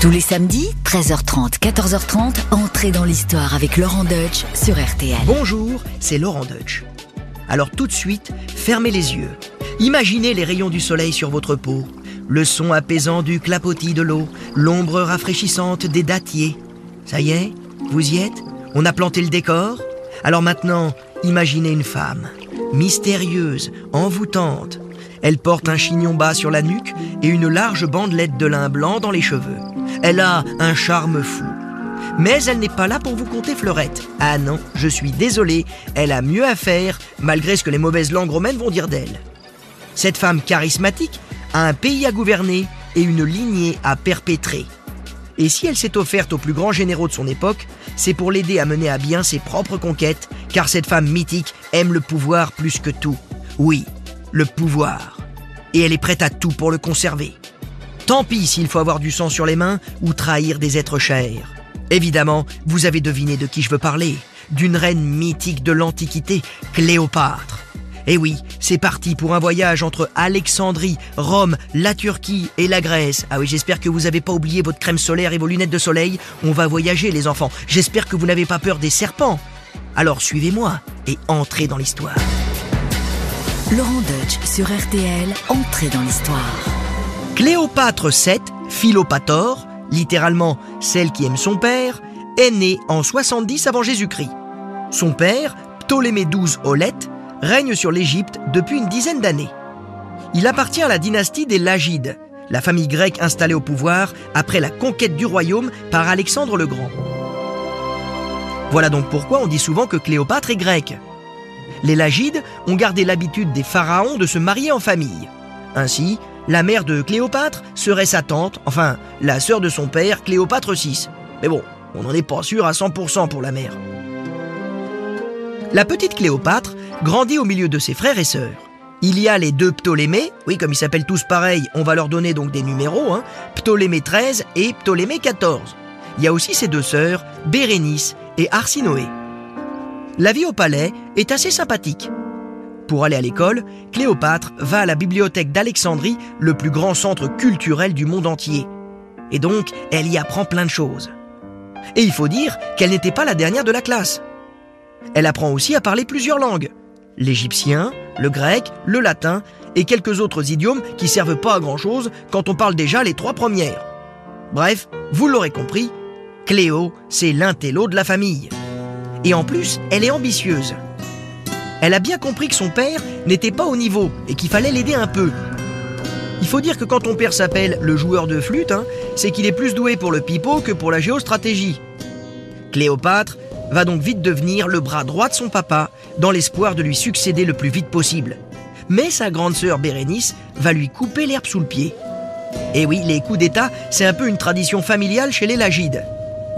Tous les samedis, 13h30, 14h30, entrez dans l'histoire avec Laurent Deutsch sur RTL. Bonjour, c'est Laurent Deutsch. Alors tout de suite, fermez les yeux. Imaginez les rayons du soleil sur votre peau, le son apaisant du clapotis de l'eau, l'ombre rafraîchissante des dattiers. Ça y est, vous y êtes? On a planté le décor? Alors maintenant, imaginez une femme, mystérieuse, envoûtante. Elle porte un chignon bas sur la nuque et une large bandelette de lin blanc dans les cheveux. Elle a un charme fou. Mais elle n'est pas là pour vous compter fleurette. Ah non, je suis désolé, elle a mieux à faire, malgré ce que les mauvaises langues romaines vont dire d'elle. Cette femme charismatique a un pays à gouverner et une lignée à perpétrer. Et si elle s'est offerte aux plus grands généraux de son époque, c'est pour l'aider à mener à bien ses propres conquêtes, car cette femme mythique aime le pouvoir plus que tout. Oui, le pouvoir. Et elle est prête à tout pour le conserver. Tant pis s'il faut avoir du sang sur les mains ou trahir des êtres chers. Évidemment, vous avez deviné de qui je veux parler. D'une reine mythique de l'Antiquité, Cléopâtre. Et oui, c'est parti pour un voyage entre Alexandrie, Rome, la Turquie et la Grèce. Ah oui, j'espère que vous n'avez pas oublié votre crème solaire et vos lunettes de soleil. On va voyager les enfants. J'espère que vous n'avez pas peur des serpents. Alors suivez-moi et entrez dans l'histoire. Laurent Deutsch sur RTL, entrez dans l'histoire. Cléopâtre VII, Philopator, littéralement celle qui aime son père, est née en 70 avant Jésus-Christ. Son père, Ptolémée XII Olette, règne sur l'Égypte depuis une dizaine d'années. Il appartient à la dynastie des Lagides, la famille grecque installée au pouvoir après la conquête du royaume par Alexandre le Grand. Voilà donc pourquoi on dit souvent que Cléopâtre est grecque. Les Lagides ont gardé l'habitude des pharaons de se marier en famille. Ainsi, la mère de Cléopâtre serait sa tante, enfin la sœur de son père, Cléopâtre VI. Mais bon, on n'en est pas sûr à 100% pour la mère. La petite Cléopâtre grandit au milieu de ses frères et sœurs. Il y a les deux Ptolémées, oui comme ils s'appellent tous pareil, on va leur donner donc des numéros, hein, Ptolémée XIII et Ptolémée XIV. Il y a aussi ses deux sœurs, Bérénice et Arsinoé. La vie au palais est assez sympathique. Pour aller à l'école, Cléopâtre va à la bibliothèque d'Alexandrie, le plus grand centre culturel du monde entier. Et donc, elle y apprend plein de choses. Et il faut dire qu'elle n'était pas la dernière de la classe. Elle apprend aussi à parler plusieurs langues. L'égyptien, le grec, le latin et quelques autres idiomes qui servent pas à grand chose quand on parle déjà les trois premières. Bref, vous l'aurez compris, Cléo, c'est l'intello de la famille. Et en plus, elle est ambitieuse. Elle a bien compris que son père n'était pas au niveau et qu'il fallait l'aider un peu. Il faut dire que quand ton père s'appelle le joueur de flûte, hein, c'est qu'il est plus doué pour le pipeau que pour la géostratégie. Cléopâtre va donc vite devenir le bras droit de son papa, dans l'espoir de lui succéder le plus vite possible. Mais sa grande sœur Bérénice va lui couper l'herbe sous le pied. Et oui, les coups d'État, c'est un peu une tradition familiale chez les Lagides.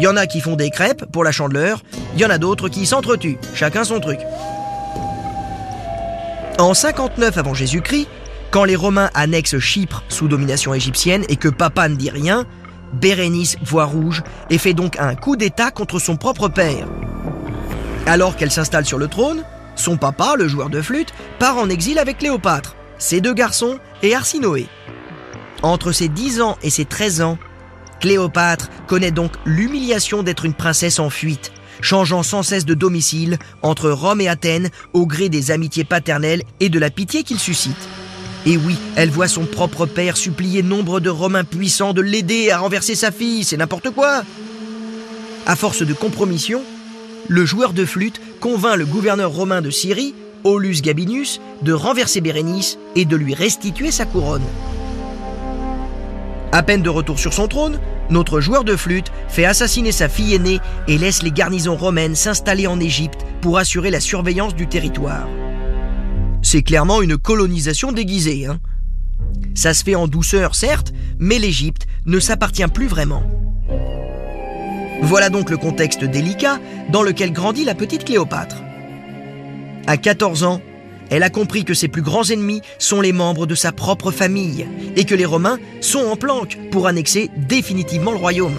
Il y en a qui font des crêpes pour la chandeleur, il y en a d'autres qui s'entretuent, chacun son truc. En 59 avant Jésus-Christ, quand les Romains annexent Chypre sous domination égyptienne et que papa ne dit rien, Bérénice voit rouge et fait donc un coup d'État contre son propre père. Alors qu'elle s'installe sur le trône, son papa, le joueur de flûte, part en exil avec Cléopâtre, ses deux garçons et Arsinoé. Entre ses 10 ans et ses 13 ans, Cléopâtre connaît donc l'humiliation d'être une princesse en fuite, changeant sans cesse de domicile entre Rome et Athènes au gré des amitiés paternelles et de la pitié qu'il suscite. Et oui, elle voit son propre père supplier nombre de Romains puissants de l'aider à renverser sa fille, c'est n'importe quoi. À force de compromission, le joueur de flûte convainc le gouverneur romain de Syrie, Aulus Gabinus, de renverser Bérénice et de lui restituer sa couronne. À peine de retour sur son trône, notre joueur de flûte fait assassiner sa fille aînée et laisse les garnisons romaines s'installer en Égypte pour assurer la surveillance du territoire. C'est clairement une colonisation déguisée. Hein Ça se fait en douceur, certes, mais l'Égypte ne s'appartient plus vraiment. Voilà donc le contexte délicat dans lequel grandit la petite Cléopâtre. À 14 ans, elle a compris que ses plus grands ennemis sont les membres de sa propre famille et que les Romains sont en planque pour annexer définitivement le royaume.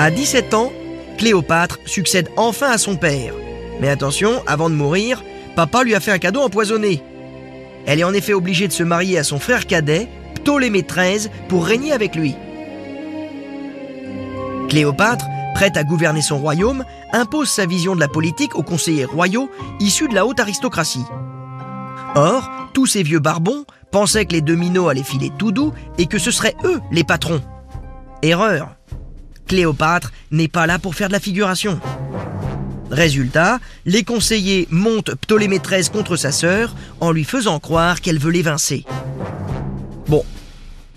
À 17 ans, Cléopâtre succède enfin à son père. Mais attention, avant de mourir, papa lui a fait un cadeau empoisonné. Elle est en effet obligée de se marier à son frère cadet, Ptolémée XIII, pour régner avec lui. Cléopâtre, prête à gouverner son royaume, impose sa vision de la politique aux conseillers royaux issus de la haute aristocratie. Or, tous ces vieux barbons pensaient que les dominos allaient filer tout doux et que ce seraient eux les patrons. Erreur. Cléopâtre n'est pas là pour faire de la figuration. Résultat, les conseillers montent Ptolémée XIII contre sa sœur en lui faisant croire qu'elle veut l'évincer. Bon,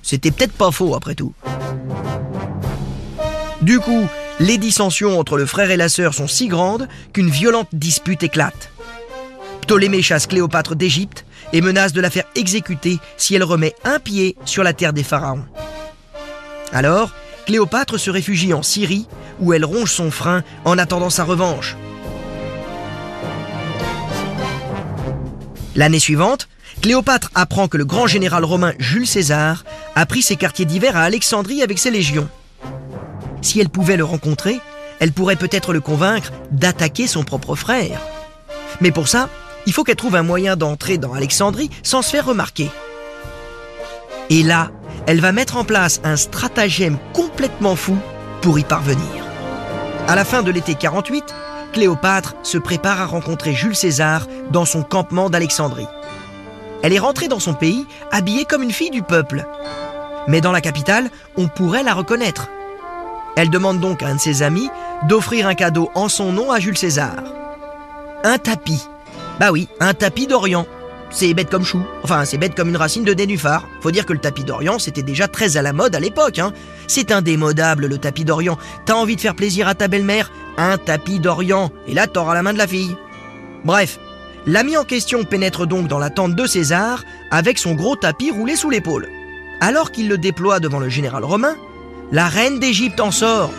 c'était peut-être pas faux après tout. Du coup, les dissensions entre le frère et la sœur sont si grandes qu'une violente dispute éclate. Ptolémée chasse Cléopâtre d'Égypte et menace de la faire exécuter si elle remet un pied sur la terre des pharaons. Alors, Cléopâtre se réfugie en Syrie où elle ronge son frein en attendant sa revanche. L'année suivante, Cléopâtre apprend que le grand général romain Jules César a pris ses quartiers d'hiver à Alexandrie avec ses légions. Si elle pouvait le rencontrer, elle pourrait peut-être le convaincre d'attaquer son propre frère. Mais pour ça, il faut qu'elle trouve un moyen d'entrer dans Alexandrie sans se faire remarquer. Et là, elle va mettre en place un stratagème complètement fou pour y parvenir. À la fin de l'été 48, Cléopâtre se prépare à rencontrer Jules César dans son campement d'Alexandrie. Elle est rentrée dans son pays habillée comme une fille du peuple. Mais dans la capitale, on pourrait la reconnaître. Elle demande donc à un de ses amis d'offrir un cadeau en son nom à Jules César. Un tapis. Bah oui, un tapis d'Orient. C'est bête comme chou. Enfin, c'est bête comme une racine de nénuphar. Faut dire que le tapis d'Orient, c'était déjà très à la mode à l'époque. Hein. C'est indémodable, le tapis d'Orient. T'as envie de faire plaisir à ta belle-mère? Un tapis d'Orient. Et là, t'auras la main de la fille. Bref, l'ami en question pénètre donc dans la tente de César avec son gros tapis roulé sous l'épaule. Alors qu'il le déploie devant le général romain, la reine d'Égypte en sort.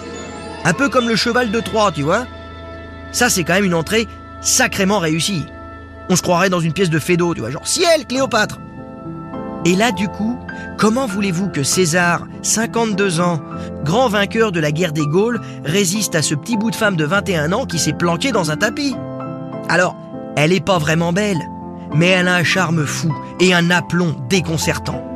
Un peu comme le cheval de Troie, tu vois. Ça, c'est quand même une entrée sacrément réussie. On se croirait dans une pièce de Fédo, tu vois, genre ciel, Cléopâtre. Et là, du coup, comment voulez-vous que César, 52 ans, grand vainqueur de la guerre des Gaules, résiste à ce petit bout de femme de 21 ans qui s'est planqué dans un tapis? Alors, elle n'est pas vraiment belle, mais elle a un charme fou et un aplomb déconcertant.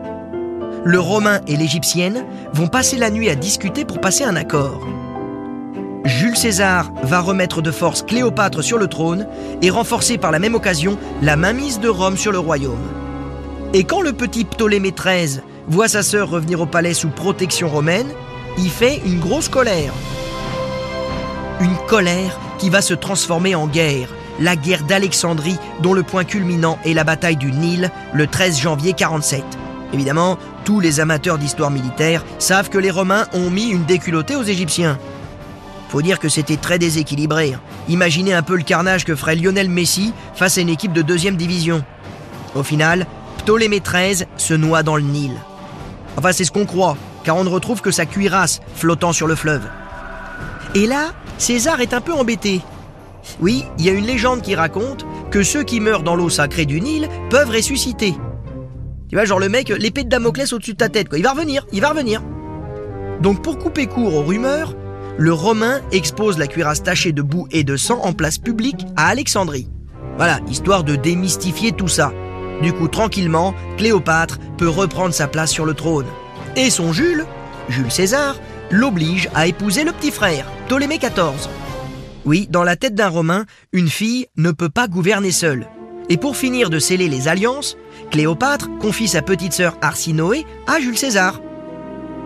Le Romain et l'Égyptienne vont passer la nuit à discuter pour passer un accord. Jules César va remettre de force Cléopâtre sur le trône et renforcer par la même occasion la mainmise de Rome sur le royaume. Et quand le petit Ptolémée XIII voit sa sœur revenir au palais sous protection romaine, il fait une grosse colère. Une colère qui va se transformer en guerre, la guerre d'Alexandrie dont le point culminant est la bataille du Nil le 13 janvier 47. Évidemment, tous les amateurs d'histoire militaire savent que les Romains ont mis une déculottée aux Égyptiens. Faut dire que c'était très déséquilibré. Hein. Imaginez un peu le carnage que ferait Lionel Messi face à une équipe de deuxième division. Au final, Ptolémée XIII se noie dans le Nil. Enfin, c'est ce qu'on croit, car on ne retrouve que sa cuirasse flottant sur le fleuve. Et là, César est un peu embêté. Oui, il y a une légende qui raconte que ceux qui meurent dans l'eau sacrée du Nil peuvent ressusciter. Tu vois, genre le mec, l'épée de Damoclès au-dessus de ta tête, quoi. Il va revenir, il va revenir. Donc pour couper court aux rumeurs, le Romain expose la cuirasse tachée de boue et de sang en place publique à Alexandrie. Voilà, histoire de démystifier tout ça. Du coup, tranquillement, Cléopâtre peut reprendre sa place sur le trône. Et son Jules, Jules César, l'oblige à épouser le petit frère, Ptolémée XIV. Oui, dans la tête d'un Romain, une fille ne peut pas gouverner seule. Et pour finir de sceller les alliances, Cléopâtre confie sa petite sœur Arsinoé à Jules César.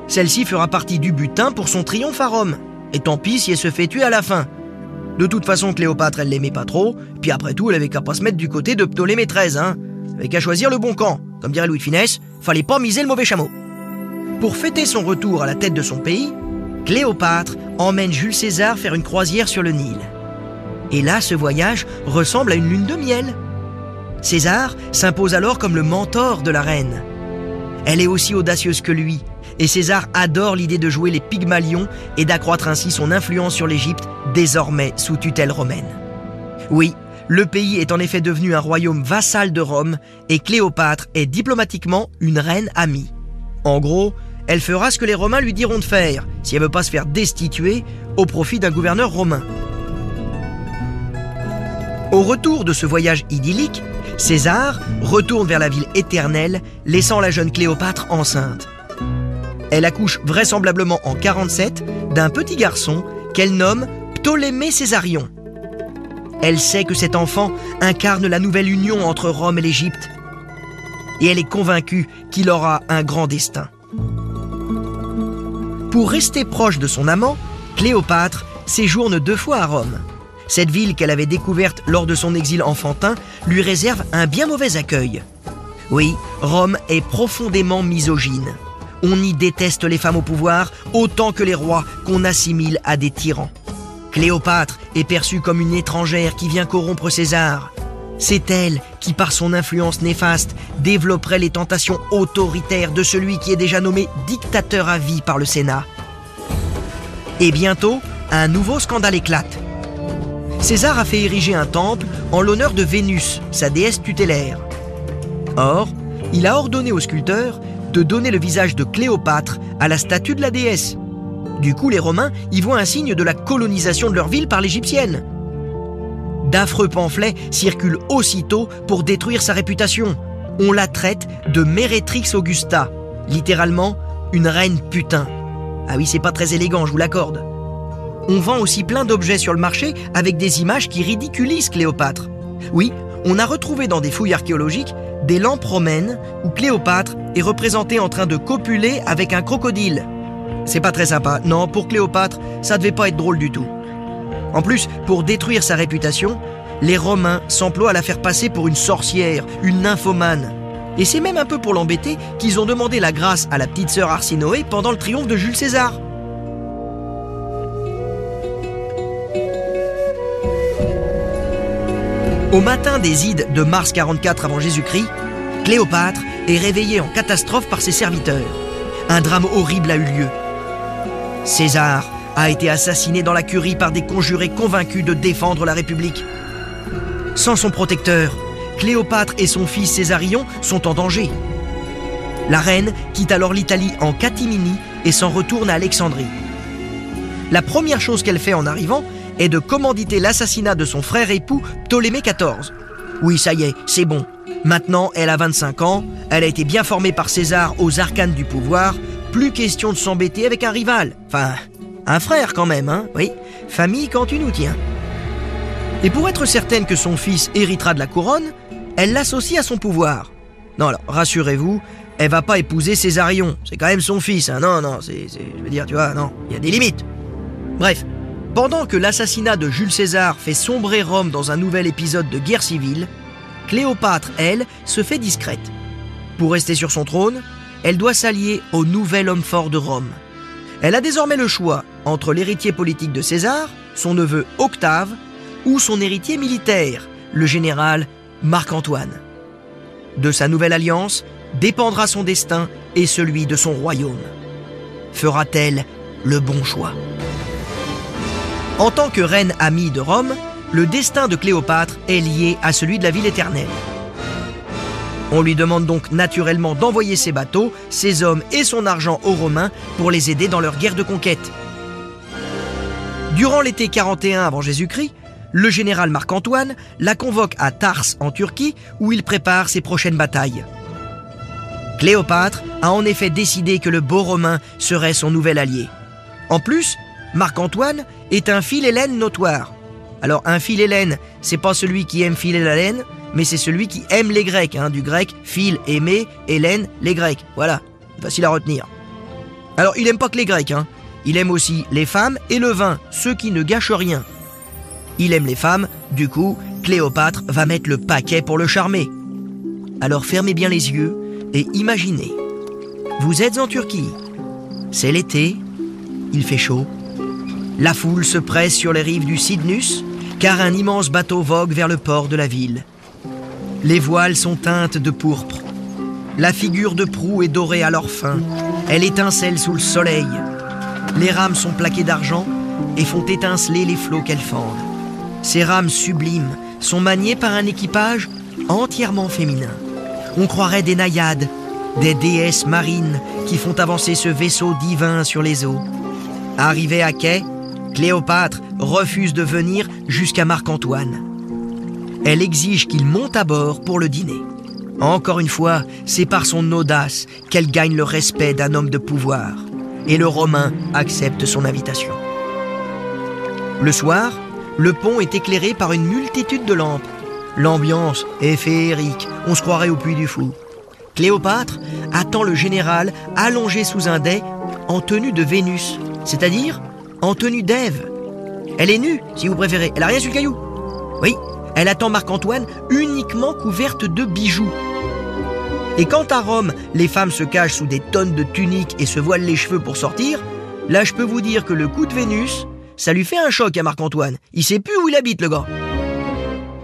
Celle-ci fera partie du butin pour son triomphe à Rome. Et tant pis si elle se fait tuer à la fin. De toute façon, Cléopâtre, elle l'aimait pas trop, puis après tout, elle avait qu'à pas se mettre du côté de Ptolémée XIII, hein. Elle avait qu'à choisir le bon camp. Comme dirait Louis de Finesse, fallait pas miser le mauvais chameau. Pour fêter son retour à la tête de son pays, Cléopâtre emmène Jules César faire une croisière sur le Nil. Et là, ce voyage ressemble à une lune de miel. César s'impose alors comme le mentor de la reine. Elle est aussi audacieuse que lui, et César adore l'idée de jouer les Pygmalions et d'accroître ainsi son influence sur l'Égypte, désormais sous tutelle romaine. Oui, le pays est en effet devenu un royaume vassal de Rome, et Cléopâtre est diplomatiquement une reine amie. En gros, elle fera ce que les Romains lui diront de faire, si elle veut pas se faire destituer au profit d'un gouverneur romain. Au retour de ce voyage idyllique, César retourne vers la ville éternelle, laissant la jeune Cléopâtre enceinte. Elle accouche vraisemblablement en 47 d'un petit garçon qu'elle nomme Ptolémée Césarion. Elle sait que cet enfant incarne la nouvelle union entre Rome et l'Égypte. Et elle est convaincue qu'il aura un grand destin. Pour rester proche de son amant, Cléopâtre séjourne deux fois à Rome. Cette ville qu'elle avait découverte lors de son exil enfantin lui réserve un bien mauvais accueil. Oui, Rome est profondément misogyne. On y déteste les femmes au pouvoir autant que les rois qu'on assimile à des tyrans. Cléopâtre est perçue comme une étrangère qui vient corrompre César. C'est elle qui, par son influence néfaste, développerait les tentations autoritaires de celui qui est déjà nommé dictateur à vie par le Sénat. Et bientôt, un nouveau scandale éclate. César a fait ériger un temple en l'honneur de Vénus, sa déesse tutélaire. Or, il a ordonné au sculpteur de donner le visage de Cléopâtre à la statue de la déesse. Du coup, les Romains y voient un signe de la colonisation de leur ville par l'Égyptienne. D'affreux pamphlets circulent aussitôt pour détruire sa réputation. On la traite de Mérétrix Augusta, littéralement une reine putain. Ah oui, c'est pas très élégant, je vous l'accorde. On vend aussi plein d'objets sur le marché avec des images qui ridiculisent Cléopâtre. Oui, on a retrouvé dans des fouilles archéologiques des lampes romaines où Cléopâtre est représentée en train de copuler avec un crocodile. C'est pas très sympa. Non, pour Cléopâtre, ça devait pas être drôle du tout. En plus, pour détruire sa réputation, les Romains s'emploient à la faire passer pour une sorcière, une nymphomane. Et c'est même un peu pour l'embêter qu'ils ont demandé la grâce à la petite sœur Arsinoé pendant le triomphe de Jules César. Au matin des Ides de mars 44 avant Jésus-Christ, Cléopâtre est réveillée en catastrophe par ses serviteurs. Un drame horrible a eu lieu. César a été assassiné dans la curie par des conjurés convaincus de défendre la République. Sans son protecteur, Cléopâtre et son fils Césarion sont en danger. La reine quitte alors l'Italie en catimini et s'en retourne à Alexandrie. La première chose qu'elle fait en arrivant est de commanditer l'assassinat de son frère époux Ptolémée XIV. Oui, ça y est, c'est bon. Maintenant, elle a 25 ans, elle a été bien formée par César aux arcanes du pouvoir, plus question de s'embêter avec un rival. Enfin, un frère quand même, hein Oui, famille quand tu nous tiens. Et pour être certaine que son fils héritera de la couronne, elle l'associe à son pouvoir. Non, alors, rassurez-vous, elle va pas épouser Césarion. C'est quand même son fils, hein Non, non, c'est, je veux dire, tu vois, non, il y a des limites. Bref, pendant que l'assassinat de Jules César fait sombrer Rome dans un nouvel épisode de guerre civile, Cléopâtre, elle, se fait discrète. Pour rester sur son trône, elle doit s'allier au nouvel homme fort de Rome. Elle a désormais le choix entre l'héritier politique de César, son neveu Octave, ou son héritier militaire, le général Marc-Antoine. De sa nouvelle alliance dépendra son destin et celui de son royaume. Fera-t-elle le bon choix? En tant que reine amie de Rome, le destin de Cléopâtre est lié à celui de la ville éternelle. On lui demande donc naturellement d'envoyer ses bateaux, ses hommes et son argent aux Romains pour les aider dans leur guerre de conquête. Durant l'été 41 avant Jésus-Christ, le général Marc-Antoine la convoque à Tars en Turquie où il prépare ses prochaines batailles. Cléopâtre a en effet décidé que le beau Romain serait son nouvel allié. En plus, Marc-Antoine est un philhellène notoire. Alors un philhellène, c'est pas celui qui aime filer la laine, mais c'est celui qui aime les Grecs, hein, du grec phil, aimer, Hélène, les Grecs. Voilà, facile à retenir. Alors il aime pas que les Grecs, hein. il aime aussi les femmes et le vin, ceux qui ne gâchent rien. Il aime les femmes, du coup, Cléopâtre va mettre le paquet pour le charmer. Alors fermez bien les yeux et imaginez. Vous êtes en Turquie. C'est l'été, il fait chaud. La foule se presse sur les rives du Cydnus, car un immense bateau vogue vers le port de la ville. Les voiles sont teintes de pourpre. La figure de proue est dorée à leur fin. Elle étincelle sous le soleil. Les rames sont plaquées d'argent et font étinceler les flots qu'elles fendent. Ces rames sublimes sont maniées par un équipage entièrement féminin. On croirait des naïades, des déesses marines qui font avancer ce vaisseau divin sur les eaux. Arrivé à quai, Cléopâtre refuse de venir jusqu'à Marc-Antoine. Elle exige qu'il monte à bord pour le dîner. Encore une fois, c'est par son audace qu'elle gagne le respect d'un homme de pouvoir. Et le Romain accepte son invitation. Le soir, le pont est éclairé par une multitude de lampes. L'ambiance est féerique, on se croirait au puits du fou. Cléopâtre attend le général allongé sous un dais en tenue de Vénus, c'est-à-dire en tenue d'Ève. Elle est nue, si vous préférez, elle a rien sur le caillou. Oui, elle attend Marc-Antoine uniquement couverte de bijoux. Et quand à Rome, les femmes se cachent sous des tonnes de tuniques et se voilent les cheveux pour sortir, là je peux vous dire que le coup de Vénus, ça lui fait un choc à Marc-Antoine. Il sait plus où il habite, le gars.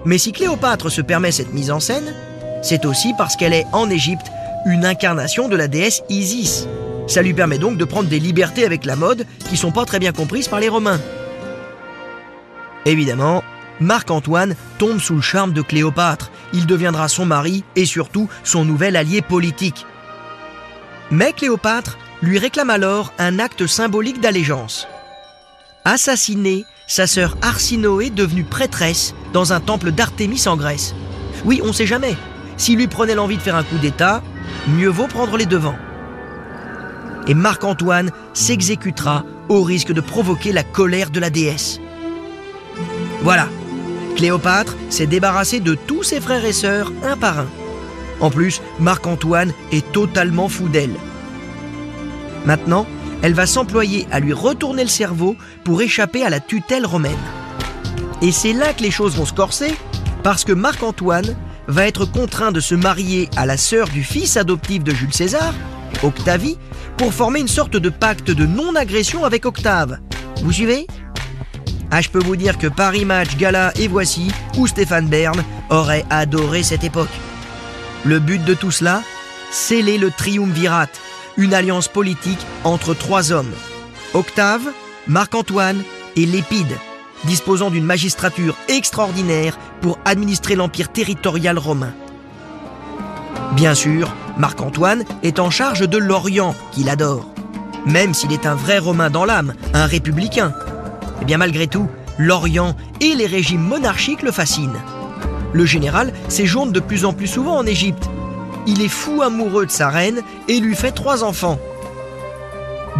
Mais si Cléopâtre se permet cette mise en scène, c'est aussi parce qu'elle est en Égypte une incarnation de la déesse Isis. Ça lui permet donc de prendre des libertés avec la mode qui sont pas très bien comprises par les Romains. Évidemment, Marc-Antoine tombe sous le charme de Cléopâtre. Il deviendra son mari et surtout son nouvel allié politique. Mais Cléopâtre lui réclame alors un acte symbolique d'allégeance. Assassiner sa sœur Arsinoé devenue prêtresse dans un temple d'Artémis en Grèce. Oui, on sait jamais. S'il lui prenait l'envie de faire un coup d'État, mieux vaut prendre les devants. Et Marc-Antoine s'exécutera au risque de provoquer la colère de la déesse. Voilà, Cléopâtre s'est débarrassée de tous ses frères et sœurs un par un. En plus, Marc-Antoine est totalement fou d'elle. Maintenant, elle va s'employer à lui retourner le cerveau pour échapper à la tutelle romaine. Et c'est là que les choses vont se corser, parce que Marc-Antoine va être contraint de se marier à la sœur du fils adoptif de Jules César, Octavie, pour former une sorte de pacte de non-agression avec Octave. Vous suivez? Ah, je peux vous dire que Paris Match, Gala et Voici, ou Stéphane Bern, auraient adoré cette époque. Le but de tout cela Sceller le triumvirat, une alliance politique entre trois hommes. Octave, Marc-Antoine et Lépide, disposant d'une magistrature extraordinaire pour administrer l'empire territorial romain. Bien sûr, Marc-Antoine est en charge de l'Orient, qu'il adore. Même s'il est un vrai Romain dans l'âme, un républicain, eh bien malgré tout, l'Orient et les régimes monarchiques le fascinent. Le général séjourne de plus en plus souvent en Égypte. Il est fou amoureux de sa reine et lui fait trois enfants.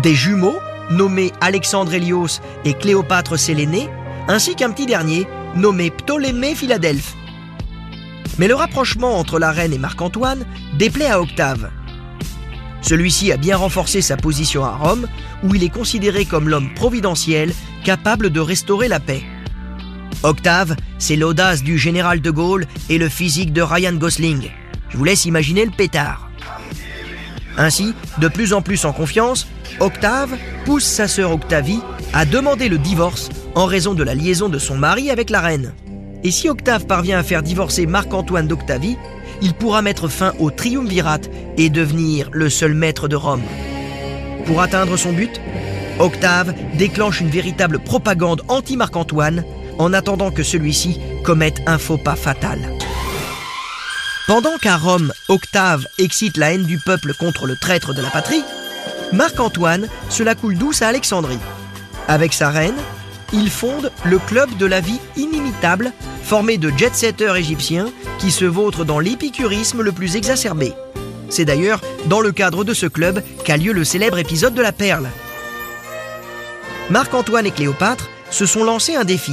Des jumeaux, nommés Alexandre Hélios et Cléopâtre Sélénée, ainsi qu'un petit dernier, nommé Ptolémée Philadelphe. Mais le rapprochement entre la reine et Marc-Antoine déplaît à Octave. Celui-ci a bien renforcé sa position à Rome, où il est considéré comme l'homme providentiel capable de restaurer la paix. Octave, c'est l'audace du général de Gaulle et le physique de Ryan Gosling. Je vous laisse imaginer le pétard. Ainsi, de plus en plus en confiance, Octave pousse sa sœur Octavie à demander le divorce en raison de la liaison de son mari avec la reine. Et si Octave parvient à faire divorcer Marc-Antoine d'Octavie, il pourra mettre fin au triumvirat et devenir le seul maître de Rome. Pour atteindre son but, Octave déclenche une véritable propagande anti-Marc-Antoine en attendant que celui-ci commette un faux pas fatal. Pendant qu'à Rome, Octave excite la haine du peuple contre le traître de la patrie, Marc-Antoine se la coule douce à Alexandrie. Avec sa reine, il fonde le club de la vie inimitable, formé de jet-setters égyptiens qui se vautrent dans l'épicurisme le plus exacerbé. C'est d'ailleurs dans le cadre de ce club qu'a lieu le célèbre épisode de la Perle. Marc-Antoine et Cléopâtre se sont lancés un défi.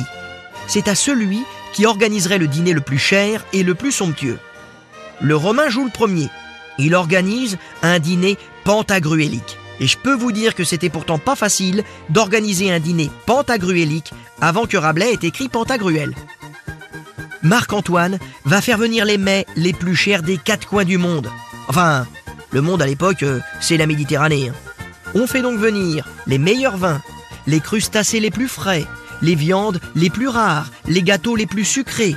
C'est à celui qui organiserait le dîner le plus cher et le plus somptueux. Le Romain joue le premier. Il organise un dîner pentagruélique. Et je peux vous dire que c'était pourtant pas facile d'organiser un dîner pentagruélique avant que Rabelais ait écrit Pantagruel. Marc-Antoine va faire venir les mets les plus chers des quatre coins du monde. Enfin, le monde à l'époque, euh, c'est la Méditerranée. Hein. On fait donc venir les meilleurs vins, les crustacés les plus frais, les viandes les plus rares, les gâteaux les plus sucrés.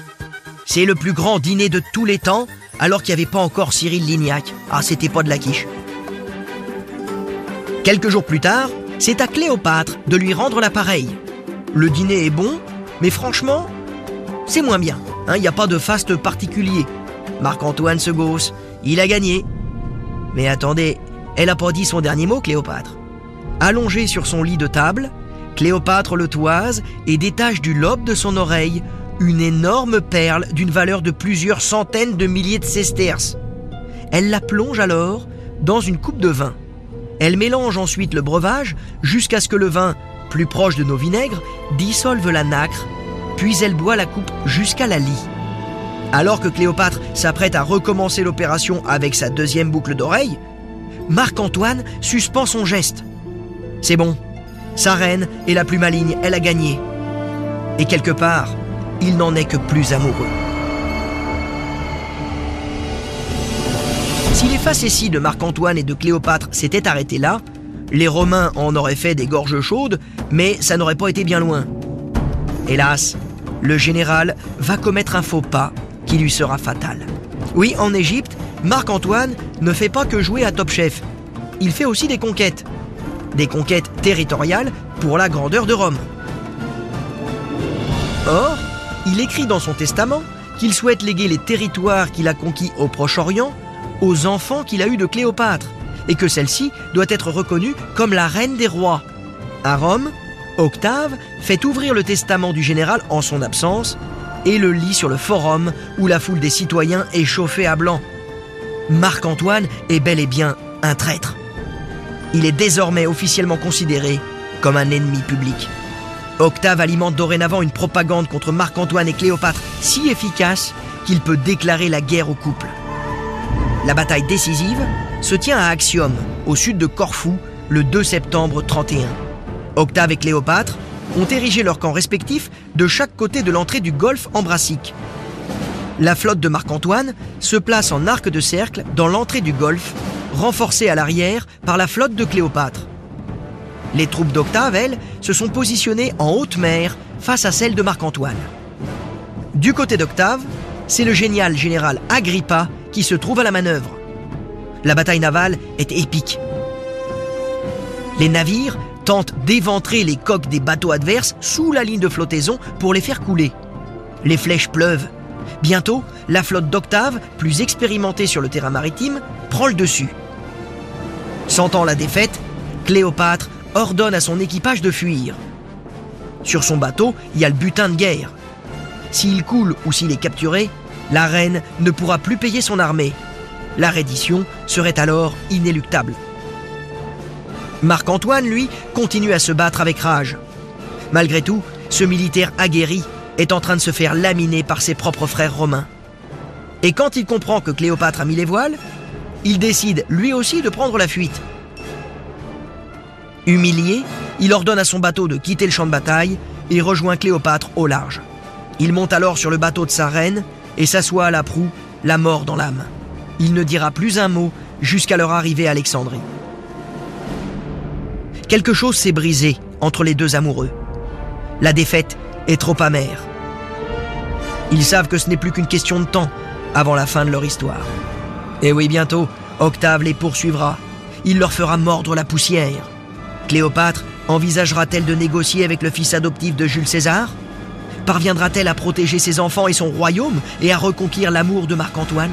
C'est le plus grand dîner de tous les temps, alors qu'il n'y avait pas encore Cyril Lignac. Ah, c'était pas de la quiche. Quelques jours plus tard, c'est à Cléopâtre de lui rendre l'appareil. Le dîner est bon, mais franchement, c'est moins bien. Il hein, n'y a pas de faste particulier. Marc-Antoine se gausse, il a gagné. Mais attendez, elle a pas dit son dernier mot, Cléopâtre. Allongée sur son lit de table, Cléopâtre le toise et détache du lobe de son oreille une énorme perle d'une valeur de plusieurs centaines de milliers de sesterces. Elle la plonge alors dans une coupe de vin. Elle mélange ensuite le breuvage jusqu'à ce que le vin, plus proche de nos vinaigres, dissolve la nacre, puis elle boit la coupe jusqu'à la lie. Alors que Cléopâtre s'apprête à recommencer l'opération avec sa deuxième boucle d'oreille, Marc-Antoine suspend son geste. C'est bon, sa reine est la plus maligne, elle a gagné. Et quelque part, il n'en est que plus amoureux. Si les facéties de Marc-Antoine et de Cléopâtre s'étaient arrêtées là, les Romains en auraient fait des gorges chaudes, mais ça n'aurait pas été bien loin. Hélas, le général va commettre un faux pas qui lui sera fatal. Oui, en Égypte, Marc-Antoine ne fait pas que jouer à Top Chef. Il fait aussi des conquêtes. Des conquêtes territoriales pour la grandeur de Rome. Or, il écrit dans son testament qu'il souhaite léguer les territoires qu'il a conquis au Proche-Orient aux enfants qu'il a eus de Cléopâtre, et que celle-ci doit être reconnue comme la reine des rois. À Rome, Octave fait ouvrir le testament du général en son absence et le lit sur le forum où la foule des citoyens est chauffée à blanc. Marc-Antoine est bel et bien un traître. Il est désormais officiellement considéré comme un ennemi public. Octave alimente dorénavant une propagande contre Marc-Antoine et Cléopâtre si efficace qu'il peut déclarer la guerre au couple. La bataille décisive se tient à Axiom, au sud de Corfou, le 2 septembre 31. Octave et Cléopâtre ont érigé leurs camps respectifs de chaque côté de l'entrée du golfe Ambracique. La flotte de Marc-Antoine se place en arc de cercle dans l'entrée du golfe, renforcée à l'arrière par la flotte de Cléopâtre. Les troupes d'Octave, elles, se sont positionnées en haute mer face à celles de Marc-Antoine. Du côté d'Octave, c'est le génial général Agrippa se trouve à la manœuvre. La bataille navale est épique. Les navires tentent d'éventrer les coques des bateaux adverses sous la ligne de flottaison pour les faire couler. Les flèches pleuvent. Bientôt, la flotte d'Octave, plus expérimentée sur le terrain maritime, prend le dessus. Sentant la défaite, Cléopâtre ordonne à son équipage de fuir. Sur son bateau, il y a le butin de guerre. S'il coule ou s'il est capturé, la reine ne pourra plus payer son armée. La reddition serait alors inéluctable. Marc-Antoine, lui, continue à se battre avec rage. Malgré tout, ce militaire aguerri est en train de se faire laminer par ses propres frères romains. Et quand il comprend que Cléopâtre a mis les voiles, il décide lui aussi de prendre la fuite. Humilié, il ordonne à son bateau de quitter le champ de bataille et rejoint Cléopâtre au large. Il monte alors sur le bateau de sa reine et s'assoit à la proue, la mort dans l'âme. Il ne dira plus un mot jusqu'à leur arrivée à Alexandrie. Quelque chose s'est brisé entre les deux amoureux. La défaite est trop amère. Ils savent que ce n'est plus qu'une question de temps avant la fin de leur histoire. Et oui, bientôt, Octave les poursuivra. Il leur fera mordre la poussière. Cléopâtre envisagera-t-elle de négocier avec le fils adoptif de Jules César? Parviendra-t-elle à protéger ses enfants et son royaume et à reconquérir l'amour de Marc-Antoine?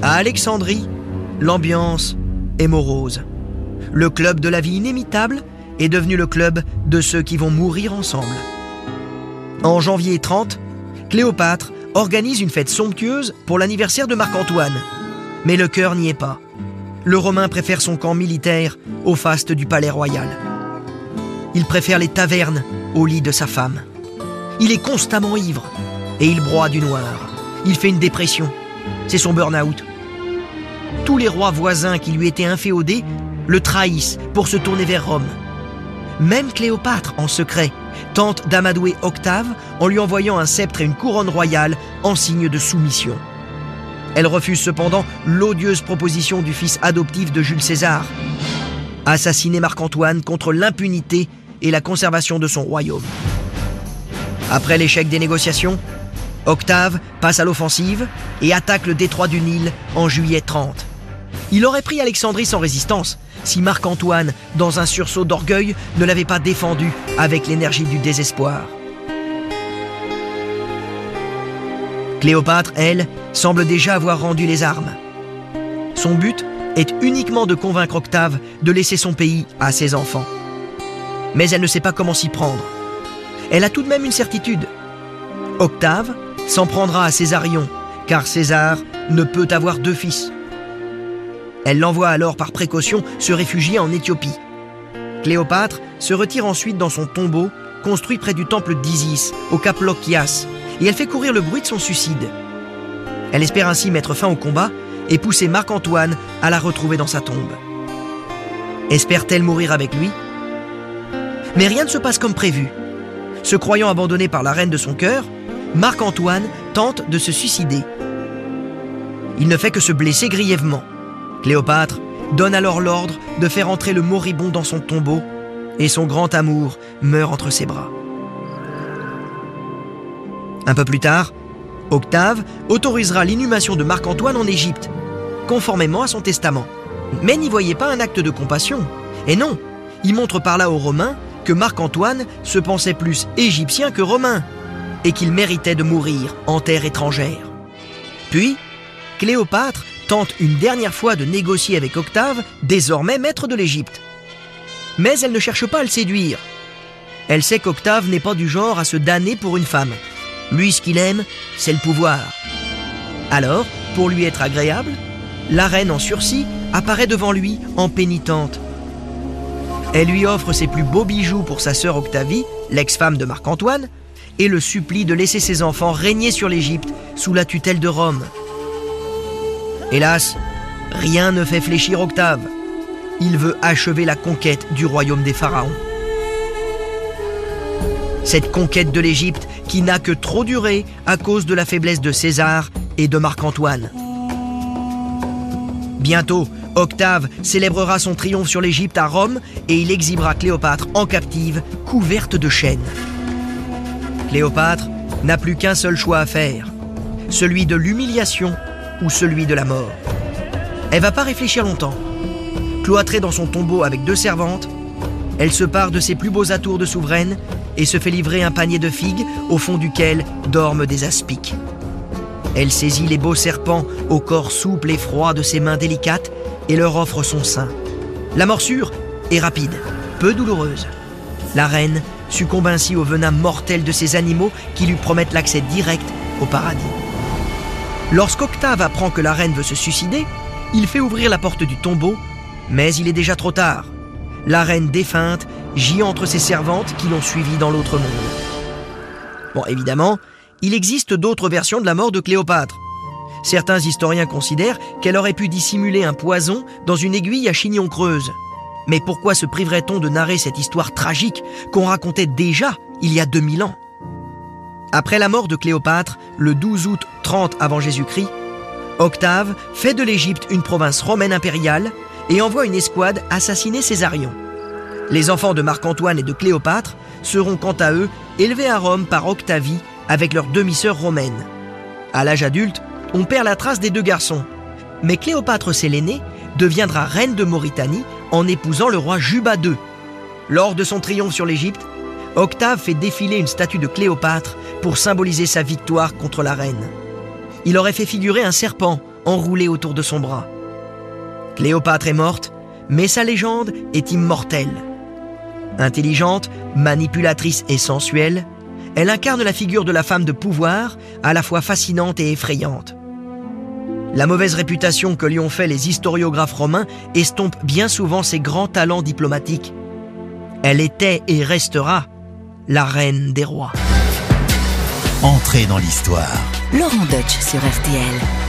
À Alexandrie, l'ambiance est morose. Le club de la vie inimitable est devenu le club de ceux qui vont mourir ensemble. En janvier 30, Cléopâtre organise une fête somptueuse pour l'anniversaire de Marc-Antoine. Mais le cœur n'y est pas. Le Romain préfère son camp militaire au faste du palais royal. Il préfère les tavernes au lit de sa femme. Il est constamment ivre et il broie du noir. Il fait une dépression. C'est son burn-out. Tous les rois voisins qui lui étaient inféodés le trahissent pour se tourner vers Rome. Même Cléopâtre, en secret, tente d'amadouer Octave en lui envoyant un sceptre et une couronne royale en signe de soumission. Elle refuse cependant l'odieuse proposition du fils adoptif de Jules César. Assassiner Marc-Antoine contre l'impunité et la conservation de son royaume. Après l'échec des négociations, Octave passe à l'offensive et attaque le détroit du Nil en juillet 30. Il aurait pris Alexandrie sans résistance si Marc-Antoine, dans un sursaut d'orgueil, ne l'avait pas défendu avec l'énergie du désespoir. Cléopâtre, elle, semble déjà avoir rendu les armes. Son but est uniquement de convaincre Octave de laisser son pays à ses enfants. Mais elle ne sait pas comment s'y prendre elle a tout de même une certitude. Octave s'en prendra à Césarion, car César ne peut avoir deux fils. Elle l'envoie alors par précaution se réfugier en Éthiopie. Cléopâtre se retire ensuite dans son tombeau, construit près du temple d'Isis, au cap Lokias, et elle fait courir le bruit de son suicide. Elle espère ainsi mettre fin au combat et pousser Marc-Antoine à la retrouver dans sa tombe. Espère-t-elle mourir avec lui? Mais rien ne se passe comme prévu. Se croyant abandonné par la reine de son cœur, Marc-Antoine tente de se suicider. Il ne fait que se blesser grièvement. Cléopâtre donne alors l'ordre de faire entrer le moribond dans son tombeau et son grand amour meurt entre ses bras. Un peu plus tard, Octave autorisera l'inhumation de Marc-Antoine en Égypte, conformément à son testament. Mais n'y voyez pas un acte de compassion. Et non, il montre par là aux Romains que Marc-Antoine se pensait plus égyptien que romain, et qu'il méritait de mourir en terre étrangère. Puis, Cléopâtre tente une dernière fois de négocier avec Octave, désormais maître de l'Égypte. Mais elle ne cherche pas à le séduire. Elle sait qu'Octave n'est pas du genre à se damner pour une femme. Lui, ce qu'il aime, c'est le pouvoir. Alors, pour lui être agréable, la reine en sursis apparaît devant lui en pénitente. Elle lui offre ses plus beaux bijoux pour sa sœur Octavie, l'ex-femme de Marc-Antoine, et le supplie de laisser ses enfants régner sur l'Égypte sous la tutelle de Rome. Hélas, rien ne fait fléchir Octave. Il veut achever la conquête du royaume des pharaons. Cette conquête de l'Égypte qui n'a que trop duré à cause de la faiblesse de César et de Marc-Antoine. Bientôt, Octave célébrera son triomphe sur l'Égypte à Rome et il exhibera Cléopâtre en captive, couverte de chaînes. Cléopâtre n'a plus qu'un seul choix à faire, celui de l'humiliation ou celui de la mort. Elle va pas réfléchir longtemps. Cloîtrée dans son tombeau avec deux servantes, elle se part de ses plus beaux atours de souveraine et se fait livrer un panier de figues au fond duquel dorment des aspics. Elle saisit les beaux serpents au corps souple et froid de ses mains délicates et leur offre son sein. La morsure est rapide, peu douloureuse. La reine succombe ainsi au venin mortel de ces animaux qui lui promettent l'accès direct au paradis. Lorsqu'Octave apprend que la reine veut se suicider, il fait ouvrir la porte du tombeau, mais il est déjà trop tard. La reine défunte gît entre ses servantes qui l'ont suivie dans l'autre monde. Bon, évidemment, il existe d'autres versions de la mort de Cléopâtre. Certains historiens considèrent qu'elle aurait pu dissimuler un poison dans une aiguille à chignon creuse. Mais pourquoi se priverait-on de narrer cette histoire tragique qu'on racontait déjà il y a 2000 ans? Après la mort de Cléopâtre, le 12 août 30 avant Jésus-Christ, Octave fait de l'Égypte une province romaine impériale et envoie une escouade assassiner Césarion. Les enfants de Marc-Antoine et de Cléopâtre seront quant à eux élevés à Rome par Octavie avec leur demi-sœur romaine. À l'âge adulte, on perd la trace des deux garçons. Mais Cléopâtre Sélénée deviendra reine de Mauritanie en épousant le roi Juba II. Lors de son triomphe sur l'Égypte, Octave fait défiler une statue de Cléopâtre pour symboliser sa victoire contre la reine. Il aurait fait figurer un serpent enroulé autour de son bras. Cléopâtre est morte, mais sa légende est immortelle. Intelligente, manipulatrice et sensuelle, elle incarne la figure de la femme de pouvoir, à la fois fascinante et effrayante. La mauvaise réputation que lui ont fait les historiographes romains estompe bien souvent ses grands talents diplomatiques. Elle était et restera la reine des rois. Entrée dans l'histoire. Laurent Deutsch sur RTL.